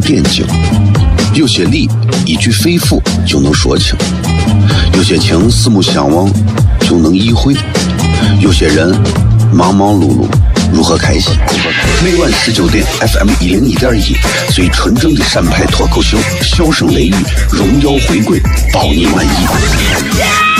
点睛；有些理一句肺腑就能说清；有些情四目相望就能意会；有些人忙忙碌碌如何开心？每晚十九点，FM 一零一点一，最纯正的陕派脱口秀，笑声雷雨，荣耀回归，包你满意。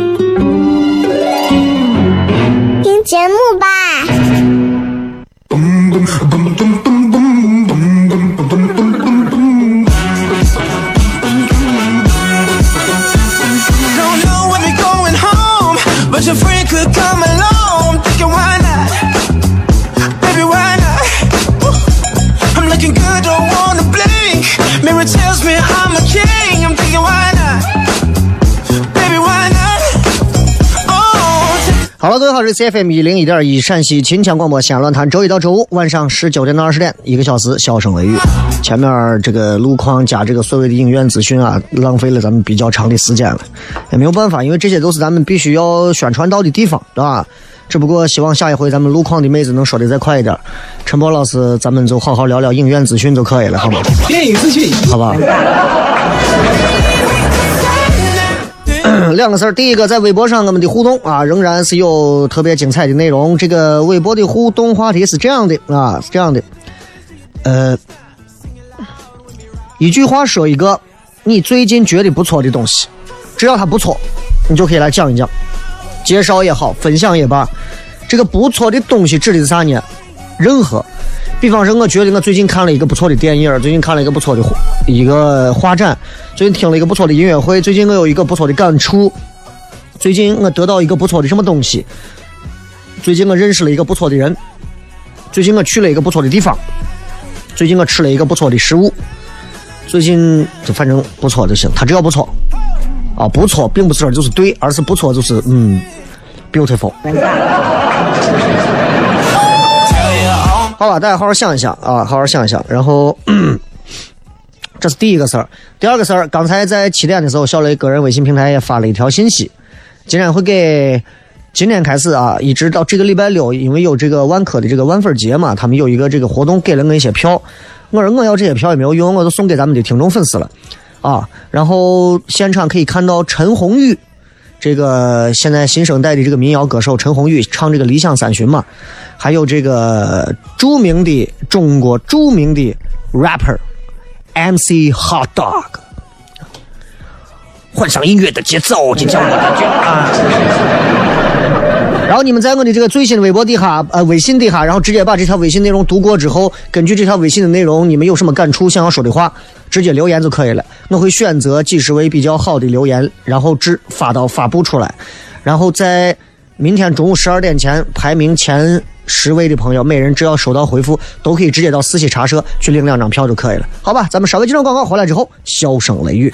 节目吧。是 F M 一零一点一陕西秦腔广播西安论坛，周一到周五晚上十九点到二十点，一个小时，笑声雷雨。前面这个路况加这个所谓的影院资讯啊，浪费了咱们比较长的时间了，也没有办法，因为这些都是咱们必须要宣传到的地方，对吧？只不过希望下一回咱们路况的妹子能说的再快一点。陈博老师，咱们就好好聊聊影院资讯就可以了，好吗？电影资讯，好吧。两个事儿，第一个在微博上我们的互动啊，仍然是有特别精彩的内容。这个微博的互动话题是这样的啊，是这样的，呃，一句话说一个你最近觉得不错的东西，只要它不错，你就可以来讲一讲，介绍也好，分享也罢。这个不错的东西指的是啥呢？任何。比方说，我觉得我最近看了一个不错的电影，最近看了一个不错的一个画展，最近听了一个不错的音乐会，最近我有一个不错的感触，最近我得到一个不错的什么东西，最近我认识了一个不错的人，最近我去了一个不错的地方，最近我吃了一个不错的食物，最近就反正不错就行，他只要不错，啊，不错并不是说就是对，而是不错就是嗯，beautiful。好吧，大家好好想一想啊，好好想一想。然后，这是第一个事儿。第二个事儿，刚才在七点的时候，小雷个人微信平台也发了一条信息，今天会给今天开始啊，一直到这个礼拜六，因为有这个万科的这个万分节嘛，他们有一个这个活动，给了我一些票。我说我要这些票也没有用，我就送给咱们的听众粉丝了啊。然后现场可以看到陈鸿宇。这个现在新生代的这个民谣歌手陈鸿宇唱这个《理想三旬》嘛，还有这个著名的中国著名的 rapper MC Hot Dog，换上音乐的节奏，就叫我的啊。然后你们在我的这个最新的微博底下，呃，微信底下，然后直接把这条微信内容读过之后，根据这条微信的内容，你们有什么感触，想要说的话，直接留言就可以了。我会选择几十位比较好的留言，然后只发到发布出来。然后在明天中午十二点前，排名前十位的朋友，每人只要收到回复，都可以直接到四喜茶社去领两张票就可以了。好吧，咱们稍微几张广告回来之后，笑声雷雨。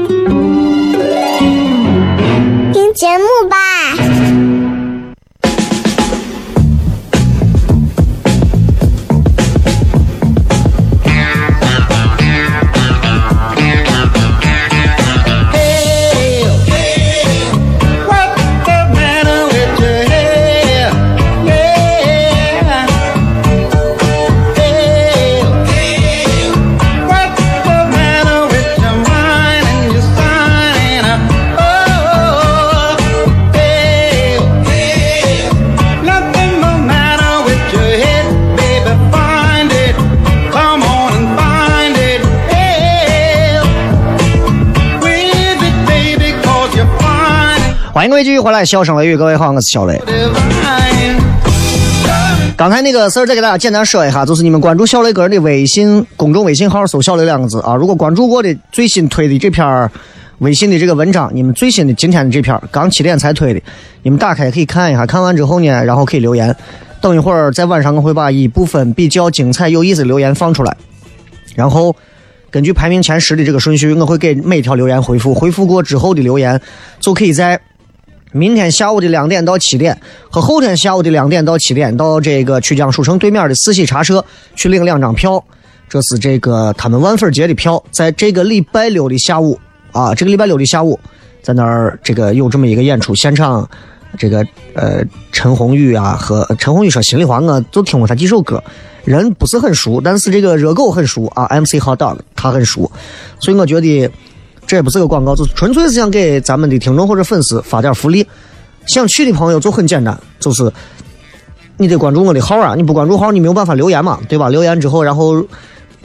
节目吧。欢迎各位继续回来，笑声雷雨，各位好，我是小雷。刚才那个事儿再给大家简单说一下，就是你们关注小雷个人的微信公众微信号，搜“小雷”两个字啊。如果关注过的最新推的这篇微信的这个文章，你们最新的今天的这篇刚七点才推的，你们打开可以看一下。看完之后呢，然后可以留言。等一会儿在晚上我会把一部分比较精彩有意思的留言放出来，然后根据排名前十的这个顺序，我会给每条留言回复。回复过之后的留言，就可以在。明天下午的两点到七点，和后天下午的两点到七点，到这个曲江书城对面的四喜茶社去领两张票。这是这个他们万粉节的票，在这个礼拜六的下午啊，这个礼拜六的下午，在那儿这个有这么一个演出，现场这个呃陈鸿宇啊和陈鸿宇说心里话，我就听过他几首歌，人不是很熟，但是这个热狗很熟啊，MC Hot Dog 他很熟，所以我觉得。这也不是个广告，就是纯粹是想给咱们的听众或者粉丝发点福利。想去的朋友就很简单，就是你得关注我的号啊！你不关注号，你没有办法留言嘛，对吧？留言之后，然后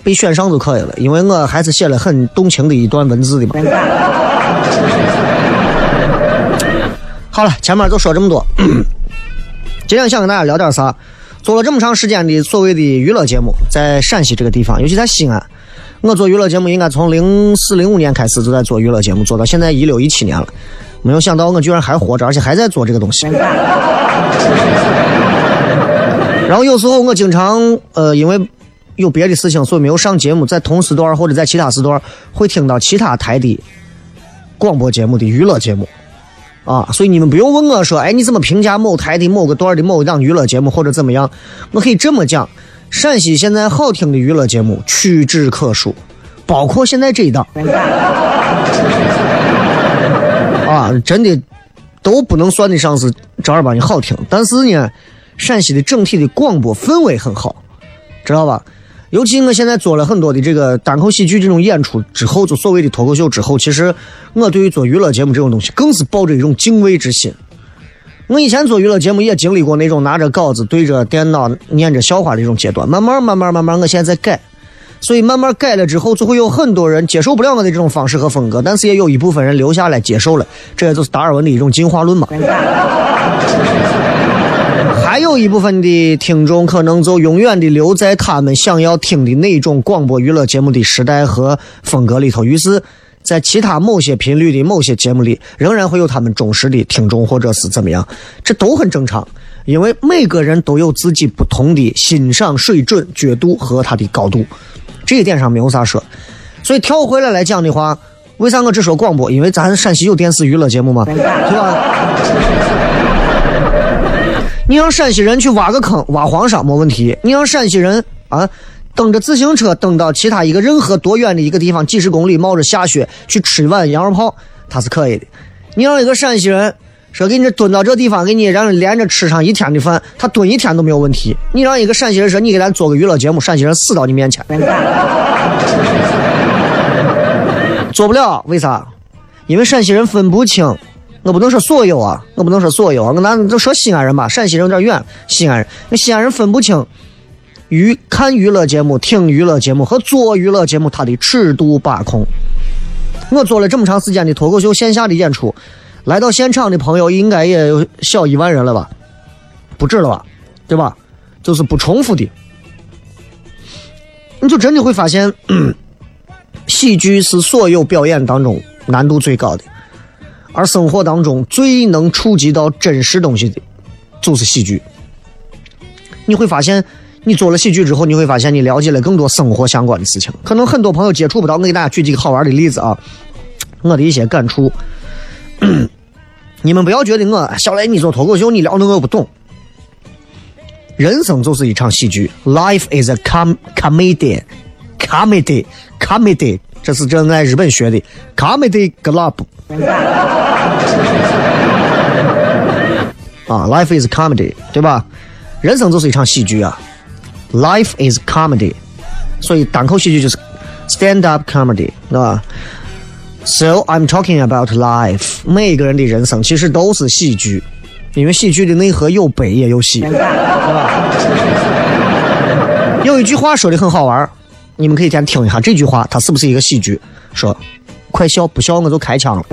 被选上就可以了。因为我还是写了很动情的一段文字的嘛。好了，前面就说这么多。今天想跟大家聊点啥？做了这么长时间的所谓的娱乐节目，在陕西这个地方，尤其在西安。我做娱乐节目应该从零四零五年开始就在做娱乐节目，做到现在一六一七年了。没有想到我居然还活着，而且还在做这个东西。然后有时候我经常呃，因为有别的事情，所以没有上节目，在同时段或者在其他时段会听到其他台的广播节目的娱乐节目啊。所以你们不用问我说，哎，你怎么评价某台的某个段的某一档娱乐节目或者怎么样？我可以这么讲。陕西现在好听的娱乐节目屈指可数，包括现在这一档，啊，真的都不能算得上是正儿八经好听。但是呢，陕西的整体的广播氛围很好，知道吧？尤其我现在做了很多的这个单口喜剧这种演出之后，就所谓的脱口秀之后，其实我对于做娱乐节目这种东西，更是抱着一种敬畏之心。我以前做娱乐节目也经历过那种拿着稿子对着电脑念着笑话的这种阶段，慢慢慢慢慢慢，我现在在改，所以慢慢改了之后，就会有很多人接受不了我的这种方式和风格，但是也有一部分人留下来接受了，这也就是达尔文的一种进化论嘛。还有一部分的听众可能就永远的留在他们想要听的那种广播娱乐节目的时代和风格里头，于是。在其他某些频率的某些节目里，仍然会有他们忠实的听众，或者是怎么样，这都很正常。因为每个人都有自己不同的欣赏水准、角度和他的高度，这一点上没有啥说。所以跳回来来讲的话，为啥我只说广播？因为咱陕西有电视娱乐节目嘛，对吧？你让陕西人去挖个坑，挖黄沙没问题。你让陕西人啊。蹬着自行车蹬到其他一个任何多远的一个地方，几十公里，冒着下雪去吃一碗羊肉泡，他是可以的。你让一个陕西人说给你蹲到这地方，给你让连着吃上一天的饭，他蹲一天都没有问题。你让一个陕西人说你给咱做个娱乐节目，陕西人死到你面前，做不了。为啥？因为陕西人分不清，我不能说所有啊，我不能说所有啊，我拿就说西安人吧，陕西人有点远，西安人，那西安人分不清。娱看娱乐节目、听娱乐节目和做娱乐节目，它的尺度把控我做了这么长时间的脱口秀线下的演出，来到现场的朋友应该也有小一万人了吧？不止了吧？对吧？就是不重复的，你就真的会发现，喜剧是所有表演当中难度最高的，而生活当中最能触及到真实东西的，就是喜剧。你会发现，你做了喜剧之后，你会发现你了解了更多生活相关的事情。可能很多朋友接触不到，我给大家举几个好玩的例子啊，我的一些感触。你们不要觉得我小雷你做脱口秀，你聊的我不懂。人生就是一场喜剧，Life is a com comedy，comedy，comedy，这是正在日本学的 comedy club。啊，Life is comedy，对吧？人生就是一场喜剧啊，Life is comedy，所以单口喜剧就是 stand up comedy，对吧？So I'm talking about life，每个人的人生其实都是喜剧。因为喜剧的内核有悲也有喜，有一句话说的很好玩你们可以先听一下这句话，它是不是一个喜剧？说，快笑，不笑我就开枪了。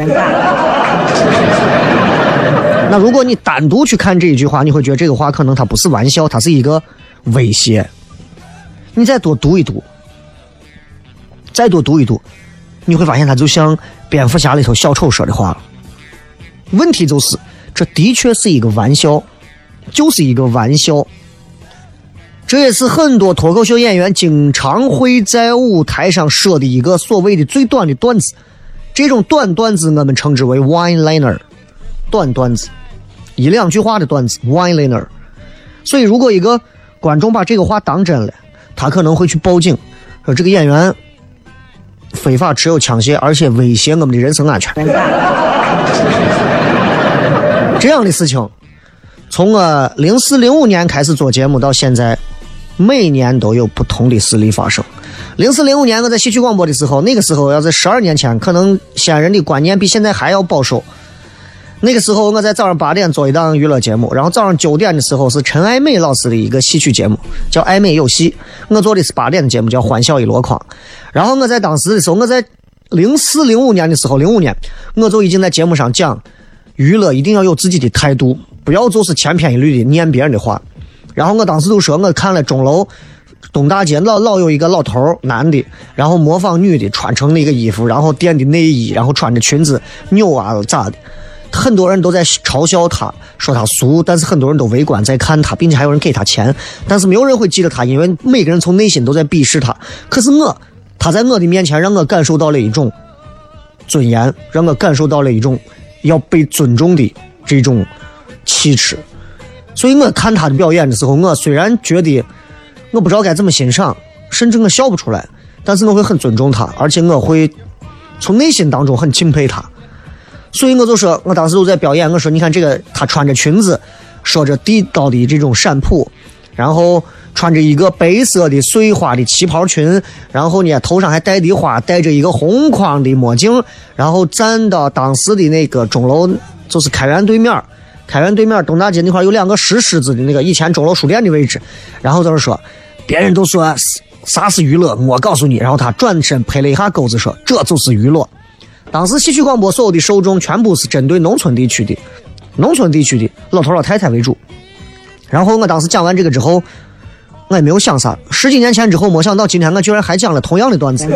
那如果你单独去看这一句话，你会觉得这个话可能它不是玩笑，它是一个威胁。你再多读一读，再多读一读，你会发现它就像蝙蝠侠里头小丑说的话。问题就是。这的确是一个玩笑，就是一个玩笑。这也是很多脱口秀演员经常会在舞台上说的一个所谓的最短的段子。这种短段子我们称之为 “one liner”，短段子，一两句话的段子 “one liner”。所以，如果一个观众把这个话当真了，他可能会去报警，说这个演员非法持有枪械，而且威胁我们的人身安全。这样的事情，从我零四零五年开始做节目到现在，每年都有不同的事例发生。零四零五年我在戏曲广播的时候，那个时候要在十二年前，可能西安人的观念比现在还要保守。那个时候我在早上八点做一档娱乐节目，然后早上九点的时候是陈爱美老师的一个戏曲节目，叫《爱美有戏》。我做的是八点的节目，叫《欢笑一箩筐》。然后我在当时的时候，我在零四零五年的时候，零五年我就已经在节目上讲。娱乐一定要有自己的态度，不要就是千篇一律的念别人的话。然后我当时就说，我看了钟楼东大街老老有一个老头男的，然后模仿女的穿成那个衣服，然后垫的内衣，然后穿着裙子扭啊咋的，很多人都在嘲笑他，说他俗，但是很多人都围观在看他，并且还有人给他钱，但是没有人会记得他，因为每个人从内心都在鄙视他。可是我，他在我的面前让我感受到了一种尊严，让我感受到了一种。要被尊重的这种气质，所以我看他的表演的时候，我虽然觉得我不知道该怎么欣赏，甚至我笑不出来，但是我会很尊重他，而且我会从内心当中很敬佩他。所以我就说，我当时就在表演，我说你看这个，他穿着裙子，说着地道的这种陕普，然后。穿着一个白色的碎花的旗袍裙，然后呢，头上还戴的花，戴着一个红框的墨镜，然后站到当时的那个钟楼，就是开元对面，开元对面东大街那块有两个石狮子的那个以前钟楼书店的位置，然后就是说，别人都说啥是娱乐，我告诉你，然后他转身拍了一下钩子说，这就是娱乐。当时戏曲广播所有的受众全部是针对农村地区的，农村地区的老头老太太为主。然后我当时讲完这个之后。我也没有想啥，十几年前之后，没想到今天我居然还讲了同样的段子。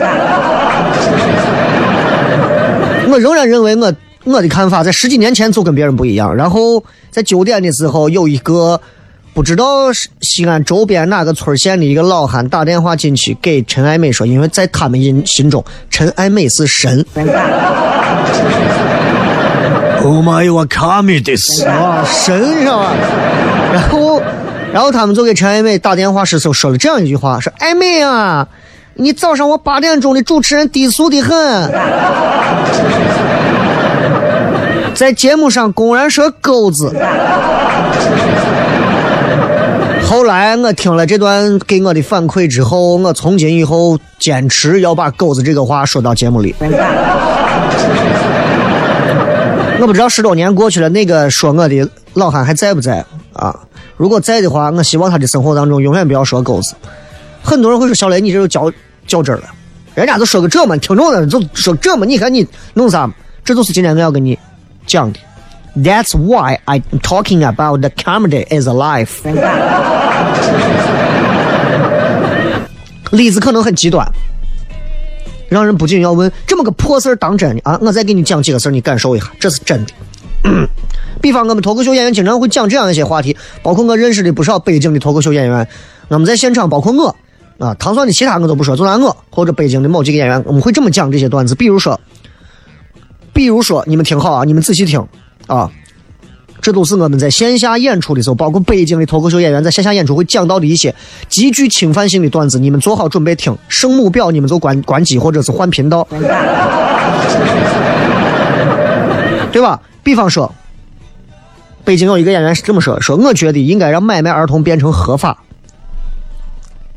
我仍然认为我我的看法在十几年前就跟别人不一样。然后在九点的时候，有一个不知道西安周边哪个村县的一个老汉打电话进去给陈爱美说，因为在他们心心中，陈爱美是神。Oh my god, this 啊，神是吧？然后。然后他们就给陈爱美打电话时，候说了这样一句话：“说爱美啊，你早上我八点钟的主持人低俗的很，在节目上公然说钩子。”后来我听了这段给我的反馈之后，我从今以后坚持要把狗子这个话说到节目里。我不知道十多年过去了，那个说我的老汉还在不在啊？如果在的话，我希望他的生活当中永远不要说狗子。很多人会说：“小雷，你这就较较真了。”人家都说个这么，听众的就说这么，你看你弄啥？这就是今天我要跟你讲的。That's why I'm talking about the comedy is alive。例子可能很极端，让人不禁要问：这么个破事儿当真的啊？我再给你讲几个事儿，你感受一下，这是真的。比方我们脱口秀演员经常会讲这样一些话题，包括我认识的不少北京的脱口秀演员，我们在现场，包括我啊，唐山的其他我都不说，就拿我或者北京的某几个演员，我们会这么讲这些段子。比如说，比如说，你们听好啊，你们仔细听啊，这都是我们在线下演出的时候，包括北京的脱口秀演员在线下演出会讲到的一些极具侵犯性的段子，你们做好准备听。声母表你们就关关机或者是换频道，对吧？比方说。北京有一个演员是这么说：“说我觉得应该让买卖儿童变成合法。”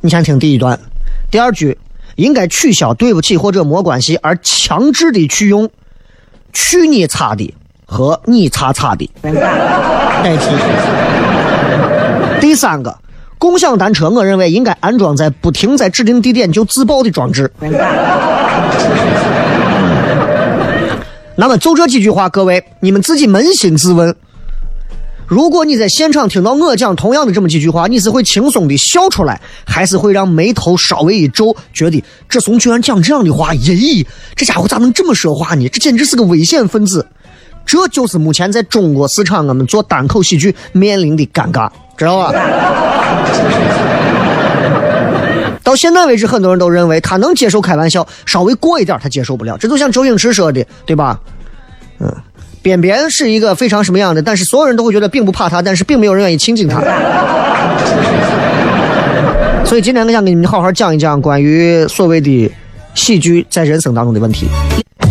你先听第一段，第二句应该取消“对不起”或者“没关系”，而强制的去用“去你擦的”和“你擦擦的”代替。第三个，共享单车，我认为应该安装在不停在指定地点就自爆的装置。那么就这几句话，各位你们自己扪心自问。如果你在现场听到我讲同样的这么几句话，你是会轻松的笑出来，还是会让眉头稍微一皱，觉得这怂居然讲这样的话？咦，这家伙咋能这么说话呢？这简直是个危险分子！这就是目前在中国市场我们做单口喜剧面临的尴尬，知道吧？到现在为止，很多人都认为他能接受开玩笑，稍微过一点他接受不了。这就像周星驰说的，对吧？嗯。边边是一个非常什么样的，但是所有人都会觉得并不怕他，但是并没有人愿意亲近他。所以今天我想跟你们好好讲一讲关于所谓的喜剧在人生当中的问题。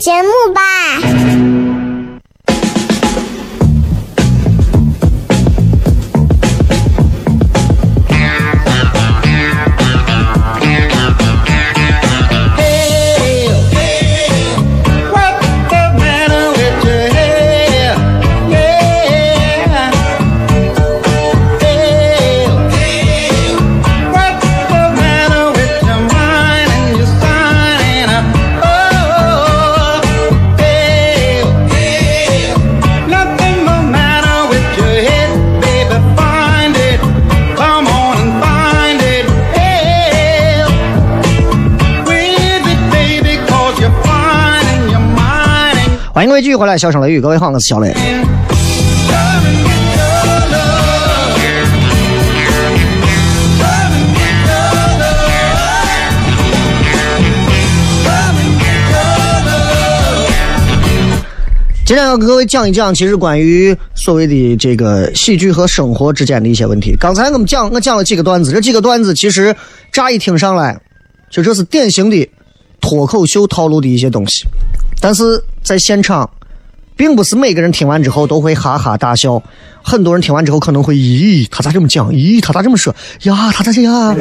节目吧。位继续回来，笑声雷雨，各位好，我是小雷。今天要跟各位讲一讲，其实关于所谓的这个喜剧和生活之间的一些问题。刚才我们讲，我讲了几个段子，这几个段子其实乍一听上来，就这是典型的脱口秀套路的一些东西。但是在现场，并不是每个人听完之后都会哈哈大笑，很多人听完之后可能会咦，他咋这么讲？咦，他咋这么说？呀，他咋这样？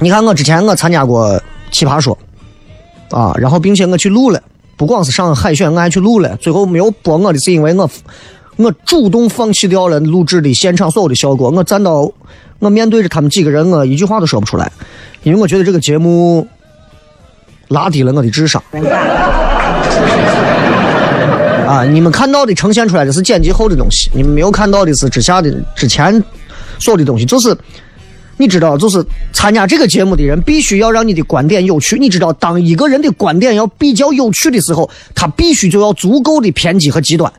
你看我之前我参加过奇葩说，啊，然后并且我去录了。不光是上海选，我还去录了，最后没有播我的是因为我我主动放弃掉了录制的现场所有的效果，我站到我面对着他们几个人，我一句话都说不出来，因为我觉得这个节目拉低了我的智商。啊！你们看到的呈现出来的是剪辑后的东西，你们没有看到的是之下的之前所有的东西。就是你知道，就是参加这个节目的人必须要让你的观点有趣。你知道，当一个人的观点要比较有趣的时候，他必须就要足够的偏激和极端。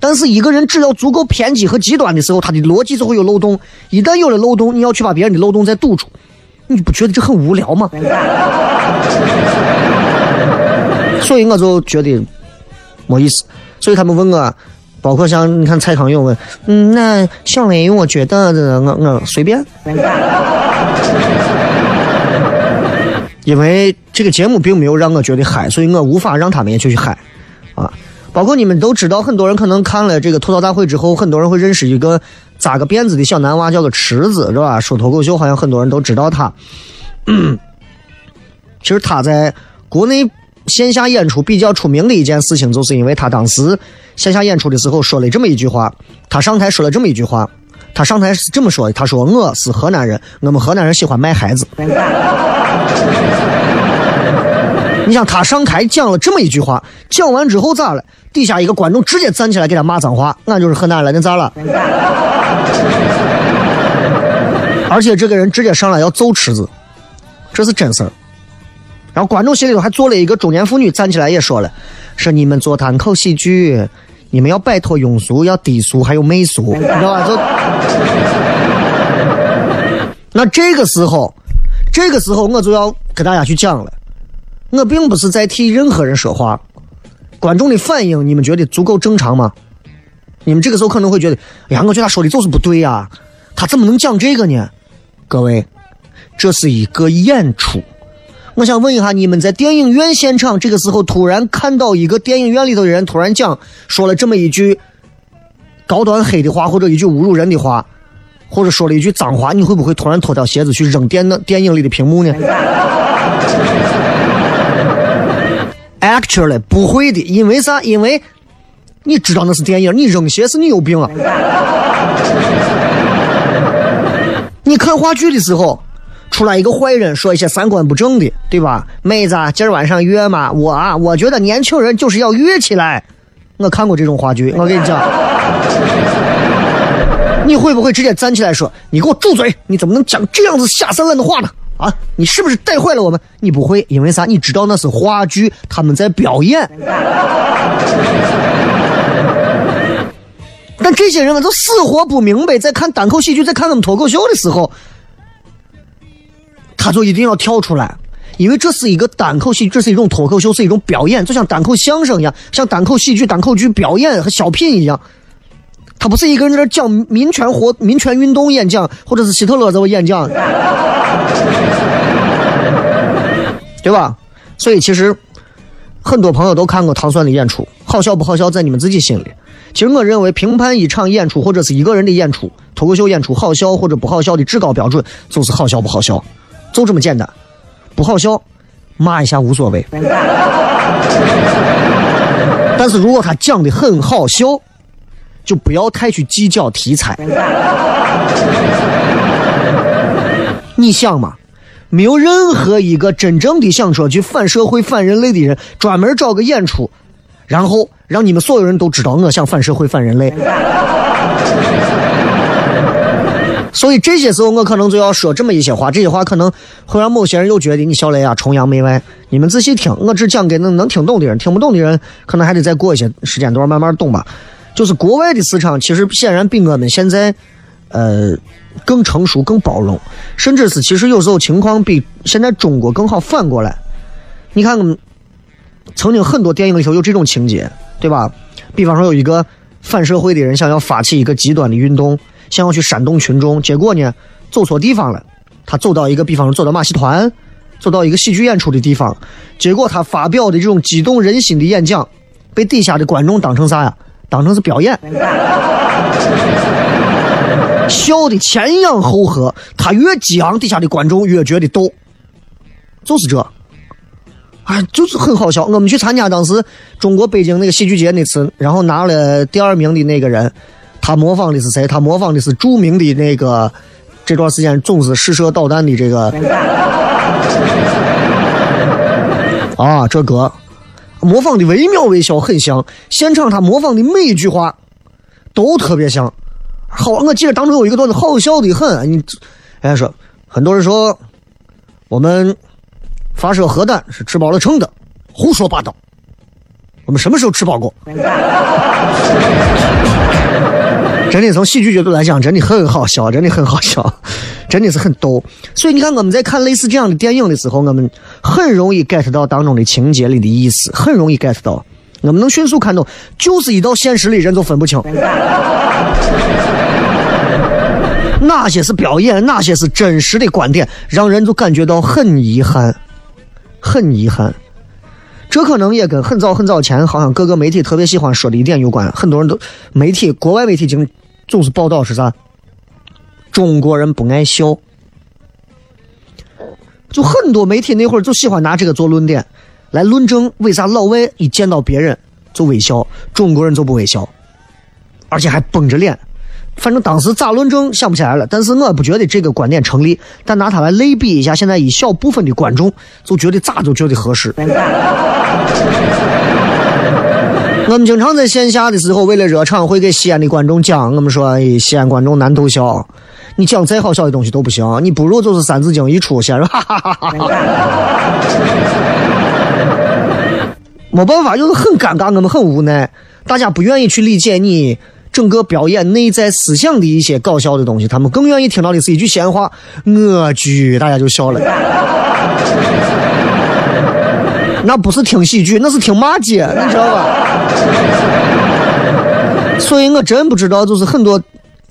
但是一个人只要足够偏激和极端的时候，他的逻辑就会有漏洞。一旦有了漏洞，你要去把别人的漏洞再堵住，你不觉得这很无聊吗？所以我就觉得没意思。所以他们问我，包括像你看蔡康永问，嗯，那小雷，我觉得我我随便，因为这个节目并没有让我觉得嗨，所以我无法让他们也去嗨，啊，包括你们都知道，很多人可能看了这个吐槽大会之后，很多人会认识一个扎个辫子的小男娃，叫做池子，是吧？说脱口秀，好像很多人都知道他。其实他在国内。线下演出比较出名的一件事情，就是因为他当时线下演出的时候说了这么一句话。他上台说了这么一句话，他上台是这么说的：“他说我是河南人，我们河南人喜欢卖孩子。”你想他上台讲了这么一句话，讲完之后咋了？底下一个观众直接站起来给他骂脏话，俺就是河南人，那咋了？而且这个人直接上来要揍池子，这是真事儿。然后观众席里头还坐了一个中年妇女，站起来也说了：“说你们做单口喜剧，你们要摆脱庸俗，要低俗，还有媚俗，你知道吧？”就 那这个时候，这个时候我就要跟大家去讲了。我并不是在替任何人说话，观众的反应你们觉得足够正常吗？你们这个时候可能会觉得：“哎呀，我觉得他说的就是不对呀，他怎么能讲这个呢？”各位，这是一个演出。我想问一下，你们在电影院现场这个时候突然看到一个电影院里头的人突然讲说了这么一句高端黑的话，或者一句侮辱人的话，或者说了一句脏话，你会不会突然脱掉鞋子去扔电那电影里的屏幕呢？Actually，不会的，因为啥？因为你知道那是电影，你扔鞋是你有病啊！你看话剧的时候。出来一个坏人，说一些三观不正的，对吧？妹子，今儿晚上约吗？我啊，我觉得年轻人就是要约起来。我看过这种话剧，我跟你讲，你会不会直接站起来说：“你给我住嘴！你怎么能讲这样子下三滥的话呢？”啊，你是不是带坏了我们？你不会，因为啥？你知道那是话剧，他们在表演。但这些人们都死活不明白，在看单口喜剧，在看他们脱口秀的时候。他就一定要跳出来，因为这是一个单口戏，这是一种脱口秀，是一种表演，就像单口相声一样，像单口喜剧、单口剧表演和小品一样。他不是一个人在那讲民权活、民权运动演讲，或者是希特勒在我演讲，对吧？所以其实很多朋友都看过唐蒜的演出，好笑不好笑在你们自己心里。其实我认为，评判一场演出或者是一个人的演出，脱口秀演出好笑或者不好笑的至高标准，就是好笑不好笑。就这么简单，不好笑，骂一下无所谓。但是如果他讲的很好笑，就不要太去计较题材。你想嘛，没有任何一个真正的想说去反社会、反人类的人，专门找个演出，然后让你们所有人都知道我想反社会、反人类。所以这些时候，我可能就要说这么一些话。这些话可能会让某些人又觉得你小雷啊崇洋媚外。你们仔细听，我只讲给能能听懂的人，听不懂的人可能还得再过一些时间段慢慢懂吧。就是国外的市场其实显然比我们现在呃更成熟、更包容，甚至是其实有时候情况比现在中国更好。反过来，你看，曾经很多电影里头有这种情节，对吧？比方说有一个反社会的人想要发起一个极端的运动。想要去煽动群众，结果呢，走错地方了。他走到一个，比方说走到马戏团，走到一个喜剧演出的地方，结果他发表的这种激动人心的演讲，被底下的观众当成啥呀？当成是表演，笑的前仰后合。他越激昂，底下的观众越觉得逗，就是这。哎，就是很好笑。我们去参加当时中国北京那个戏剧节那次，然后拿了第二名的那个人，他模仿的是谁？他模仿的是著名的那个这段时间总是试射导弹的这个 啊，这歌模仿的惟妙惟肖，很像。现场他模仿的每一句话都特别像。好，我记得当中有一个段子好笑的很。你，人家说很多人说我们发射核弹是吃饱了撑的，胡说八道。我们什么时候吃饱过？真的从喜剧角度来讲，真的很好笑，真的很好笑，真的是很逗。所以你看，我们在看类似这样的电影的时候，我们很容易 get 到当中的情节里的意思，很容易 get 到。我们能迅速看懂，就是一到现实里人就分不清，哪些是表演，哪些是真实的观点，让人就感觉到很遗憾，很遗憾。这可能也跟很早很早前，好像各个媒体特别喜欢说的一点有关。很多人都媒体，国外媒体经总是报道是啥？中国人不爱笑，就很多媒体那会儿就喜欢拿这个做论点。来论证为啥老外一见到别人就微笑，中国人就不微笑，而且还绷着脸。反正当时咋论证想不起来了，但是我不觉得这个观点成立。但拿它来类比一下，现在一小部分的观众就觉得咋就觉得合适。我们经常在线下的时候，为了热场，会给西安的观众讲，我们说，哎，西安观众难逗笑。你讲再好笑的东西都不行，你不如就是三字经一出，先说 哈哈哈哈。没办法，就是很尴尬，我们很无奈，大家不愿意去理解你整个表演内在思想的一些搞笑的东西，他们更愿意听到的是一句闲话，我去，大家就笑了。那不是听喜剧，那是听骂街，你知道吧？所以我真不知道，就是很多，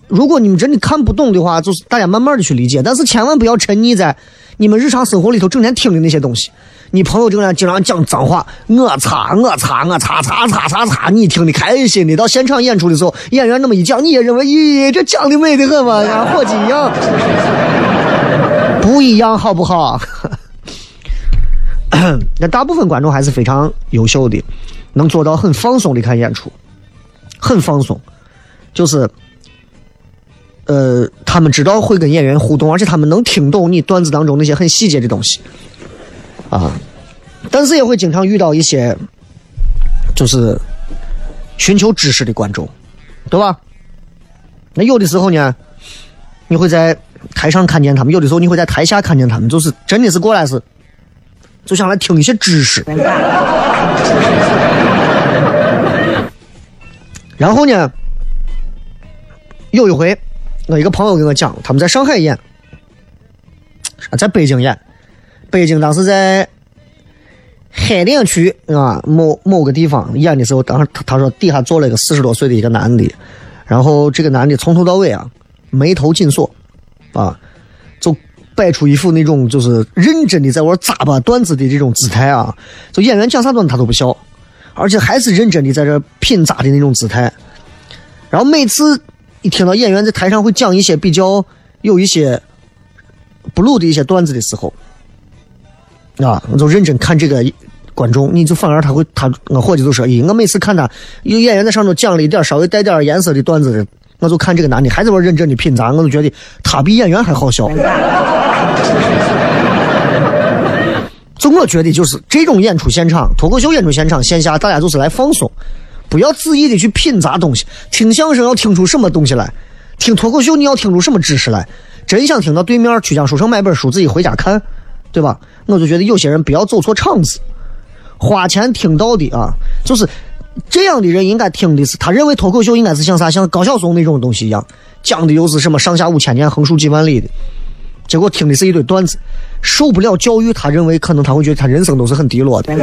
如果你们真的看不懂的话，就是大家慢慢的去理解，但是千万不要沉溺在你们日常生活里头整天听的那些东西。你朋友经常经常讲脏话，我擦我擦我擦擦擦擦擦，你听的开心的。到现场演出的时候，演员那么一讲，你也认为，咦，这讲的美的很嘛，像伙计一样，不一样，好不好？那大部分观众还是非常优秀的，能做到很放松的看演出，很放松，就是，呃，他们知道会跟演员互动，而且他们能听懂你段子当中那些很细节的东西。啊，但是也会经常遇到一些，就是寻求知识的观众，对吧？那有的时候呢，你会在台上看见他们；有的时候你会在台下看见他们，就是真的是过来是，就想来听一些知识。然后呢，有一回，我一个朋友跟我讲，他们在上海演，在北京演。北京当时在海淀区啊某某个地方演的时候，当时他他说底下坐了一个四十多岁的一个男的，然后这个男的从头到尾啊眉头紧锁，啊，就摆出一副那种就是认真的在玩砸巴段子的这种姿态啊，就演员讲啥段子他都不笑，而且还是认真的在这品咂的那种姿态。然后每次一听到演员在台上会讲一些比较有一些不露的一些段子的时候。啊，我就认真看这个观众，你就反而他会他我伙计就说，咦，我每次看他有演员在上头讲了一点稍微带点颜色的段子的，我就看这个男的还在玩认真的品咂，我就觉得他比演员还好笑。就我觉得就是这种演出现场，脱口秀演出现场，线下大家就是来放松，不要恣意的去品砸东西。听相声要听出什么东西来，听脱口秀你要听出什么知识来。真想听到对面曲江书城买本书自己回家看。对吧？我就觉得有些人不要走错场子，花钱听到的啊，就是这样的人应该听的是，他认为脱口秀应该是像啥，像高晓松那种东西一样，讲的又是什么上下五千年、横竖几万里的，结果听的是一堆段子，受不了教育，他认为可能他会觉得他人生都是很低落的。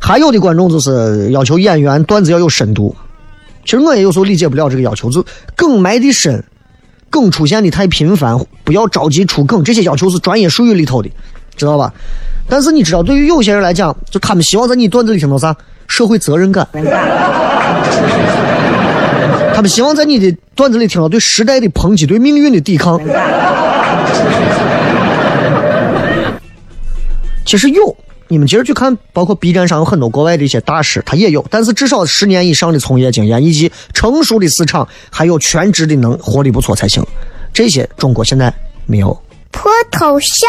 还有的观众就是要求演员段子要有深度，其实我也有时候理解不了这个要求，就梗埋的深。梗出现的太频繁，不要着急出梗，这些要求是专业术语里头的，知道吧？但是你知道，对于有些人来讲，就他们希望在你段子里听到啥？社会责任感。他们希望在你的段子里听到对时代的抨击，对命运的抵抗。其实有，你们今儿去看，包括 B 站上有很多国外的一些大师，他也有，但是至少十年以上的从业经验以及成熟的市场，还有全职的能活得不错才行。这些中国现在没有。脱头像？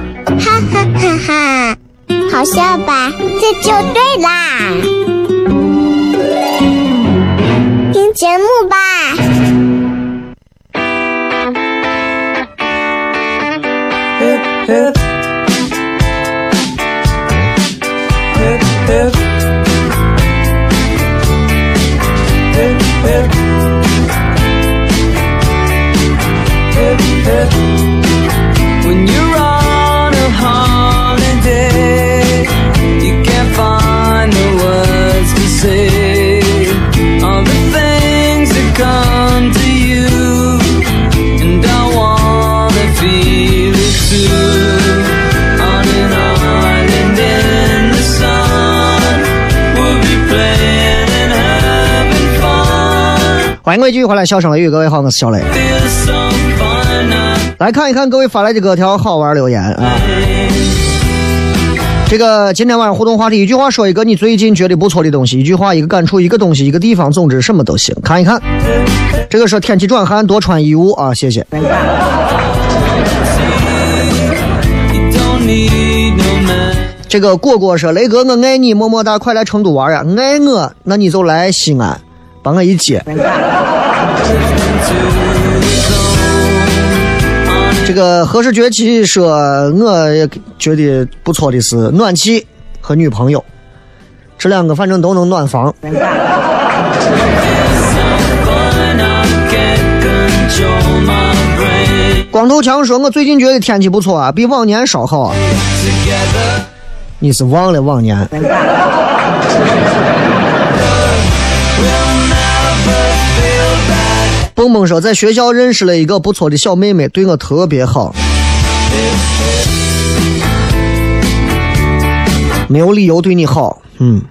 哈哈哈哈！好笑吧？这就对啦。听节目吧。欢迎各位继续回来，笑声雷雨，各位好，我是小雷。来看一看各位发来的各条好玩留言啊。这个今天晚上互动话题，一句话说一个你最近觉得不错的东西，一句话一个感触，一个东西一个地方，总之什么都行。看一看，这个说天气转寒，多穿衣物啊，谢谢。这个果果说雷哥，我爱你，么么哒，快来成都玩呀！爱我，那你就来西安。把我一接。这个何氏崛起说，我也觉得不错的是暖气和女朋友，这两个反正都能暖房。光头强说，我最近觉得天气不错啊，比往年稍好啊。你是忘了往年？蹦蹦说，在学校认识了一个不错的小妹妹，对我特别好。没有理由对你好，嗯，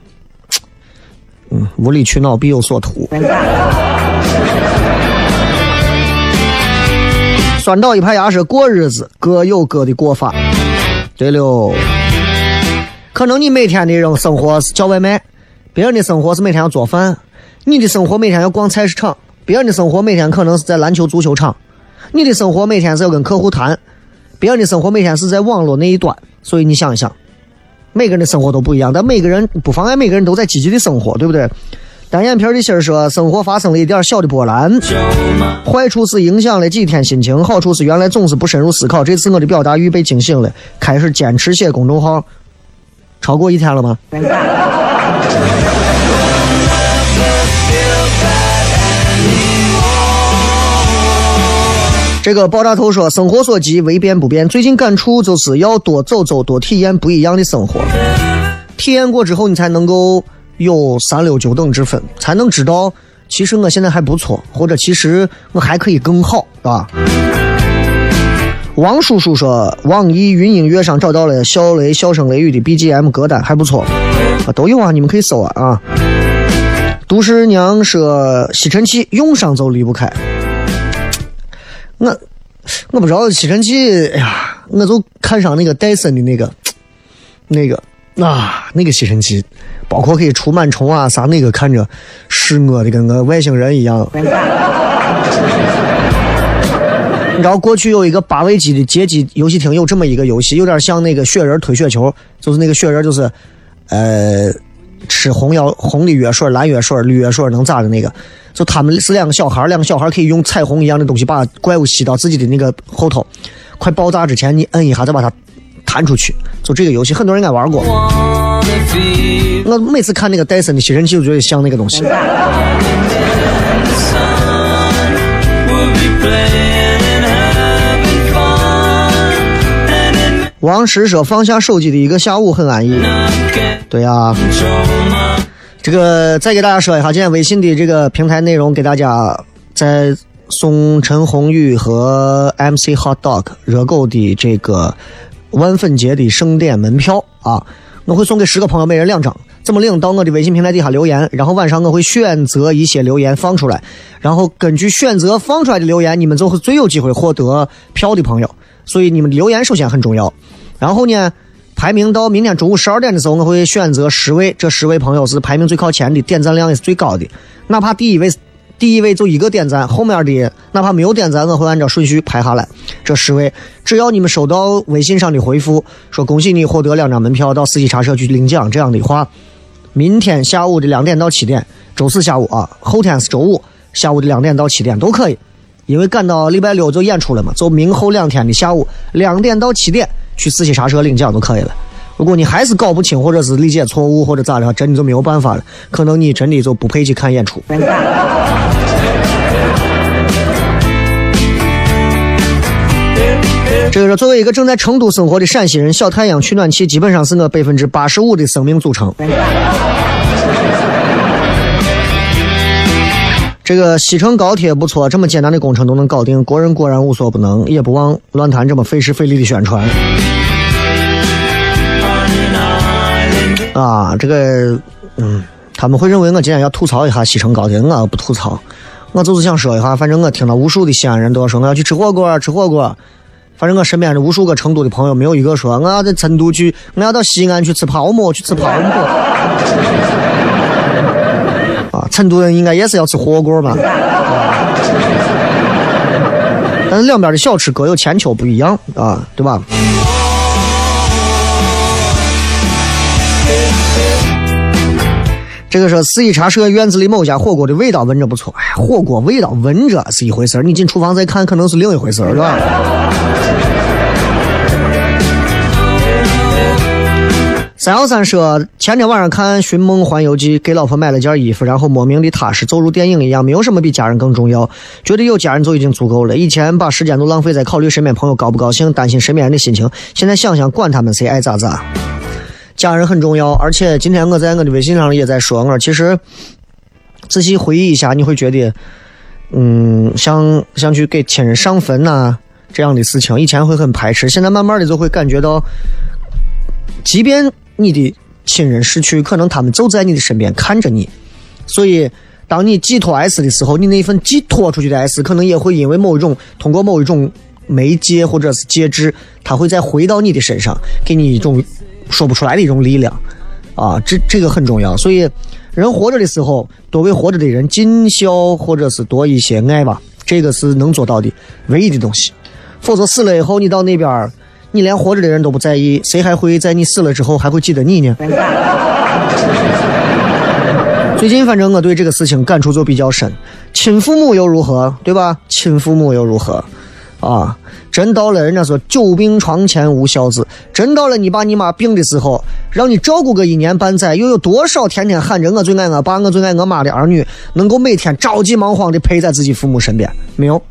嗯，无理取闹必有所图。酸倒一排牙说，过日子各有各的过法。对了，可能你每天的人生活是叫外卖，别人的生活是每天要做饭，你的生活每天要逛菜市场。别人的生活每天可能是在篮球、足球场，你的生活每天是要跟客户谈，别人的生活每天是在网络那一端。所以你想一想，每个人的生活都不一样，但每个人不妨碍每个人都在积极的生活，对不对？单眼皮的心说，生活发生了一点小的波澜，坏处是影响了几天心情，好处是原来总是不深入思考，这次我的表达欲被惊醒了，开始坚持写公众号，超过一天了吗？这个爆炸头说：“生活所急，唯变不变。最近感触就是要多走走，多体验不一样的生活。体验过之后，你才能够有三六九等之分，才能知道其实我现在还不错，或者其实我还可以更好，是吧？”王叔叔说：“网易云音乐上找到了笑雷笑声雷雨的 BGM 歌单，还不错啊，都有啊，你们可以搜啊啊。”杜氏娘说：“吸尘器用上就离不开。”我我不知道吸尘器，哎呀，我就看上那个戴森的那个，那个啊，那个吸尘器，包括可以除螨虫啊啥，那个看着是我的跟个外星人一样。你知道过去有一个八位机的街机游戏厅，有这么一个游戏，有点像那个雪人推雪球，就是那个雪人就是，呃。吃红药红的药水、蓝药水、绿药水能咋的那个？就他们是两个小孩，两个小孩可以用彩虹一样的东西把怪物吸到自己的那个后头，快爆炸之前你摁一下再把它弹出去。就这个游戏，很多人应该玩过。我每次看那个戴森的吸尘器，就觉得像那个东西。王石说放下手机的一个下午很安逸。对呀、这个再给大家说一下，今天微信的这个平台内容，给大家在送陈鸿宇和 MC Hot Dog 热狗的这个万粉节的盛典门票啊，我会送给十个朋友，每人两张。怎么领？到我的微信平台底下留言，然后晚上我会选择一些留言放出来，然后根据选择放出来的留言，你们就会最有机会获得票的朋友。所以你们留言首先很重要。然后呢，排名到明天中午十二点的时候，我会选择十位，这十位朋友是排名最靠前的，点赞量也是最高的。哪怕第一位，第一位就一个点赞，后面的哪怕没有点赞，我会按照顺序排下来。这十位，只要你们收到微信上的回复，说恭喜你获得两张门票到四季茶社去领奖这样的话，明天下午的两点到七点，周四下午啊，后天是周五下午的两点到七点都可以。因为赶到礼拜六就演出了嘛，就明后两天的下午两点到七点去四喜茶社领奖就可以了。如果你还是搞不清，或者是理解错误，或者咋的，真的就没有办法了。可能你真的就不配去看演出。这个是作为一个正在成都生活的陕西人，小太阳取暖器基本上是我百分之八十五的生命组成。这个西成高铁不错，这么简单的工程都能搞定，国人果然无所不能，也不忘乱谈这么费时费力的宣传。啊，这个，嗯，他们会认为我今天要吐槽一下西成高铁，我不吐槽，我就是想说一下，反正我听到无数的西安人都要说我要去吃火锅，吃火锅。反正我身边的无数个成都的朋友，没有一个说我要在成都去，我要到西安去吃泡馍，去吃泡馍。啊，成都人应该也是要吃火锅吧？但是两边的小吃各有千秋，不一样啊，对吧？这个说四一茶社院子里某家火锅的味道闻着不错，哎，火锅味道闻着是一回事你进厨房再看可能是另一回事是吧？三幺三说，前天晚上看《寻梦环游记》，给老婆买了件衣服，然后莫名的踏实，就如电影一样，没有什么比家人更重要，觉得有家人就已经足够了。以前把时间都浪费在考虑身边朋友高不高兴，担心身边人的心情，现在想想，管他们谁爱咋咋。家人很重要，而且今天我在我的微信上也在说，我其实仔细回忆一下，你会觉得，嗯，像像去给亲人上坟呐、这样的事情，以前会很排斥，现在慢慢的就会感觉到，即便你的亲人逝去，可能他们就在你的身边看着你，所以当你寄托 S 的时候，你那份寄托出去的 S，可能也会因为某一种通过某一种媒介或者是介质，它会再回到你的身上，给你一种说不出来的一种力量，啊，这这个很重要。所以，人活着的时候，多为活着的人尽孝，或者是多一些爱吧，这个是能做到的唯一的东西。否则死了以后，你到那边儿，你连活着的人都不在意，谁还会在你死了之后还会记得你呢？最近反正我对这个事情感触就比较深，亲父母又如何，对吧？亲父母又如何？啊，真到了人家说久病床前无孝子，真到了你爸你妈病的时候，让你照顾个一年半载，又有多少天天喊着我最爱我爸我最爱我妈的儿女，能够每天着急忙慌的陪在自己父母身边？没有。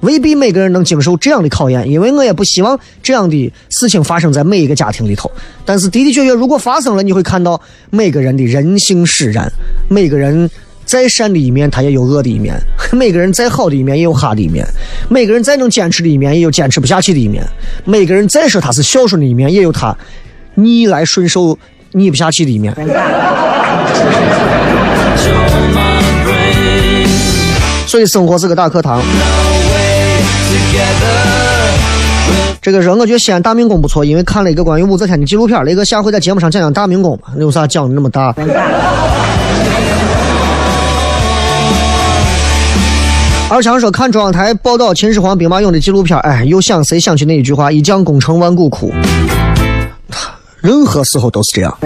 未必每个人能经受这样的考验，因为我也不希望这样的事情发生在每一个家庭里头。但是的的确确，如果发生了，你会看到每个人的人性使然，每个人再善的一面，他也有恶的一面；每个人再好的一面，也有哈的一面；每个人再能坚持的一面，也有坚持不下去的一面；每个人再说他是孝顺的一面，也有他逆来顺受、逆不下去的一面。所以生活是个大课堂。这个人我觉得西安大明宫不错，因为看了一个关于武则天的纪录片，雷哥下回在节目上讲讲大明宫吧，有啥讲的那么大？二强说看中央台报道秦始皇兵马俑的纪录片，哎，又想谁想起那一句话：“一将功成万骨枯。”任何时候都是这样。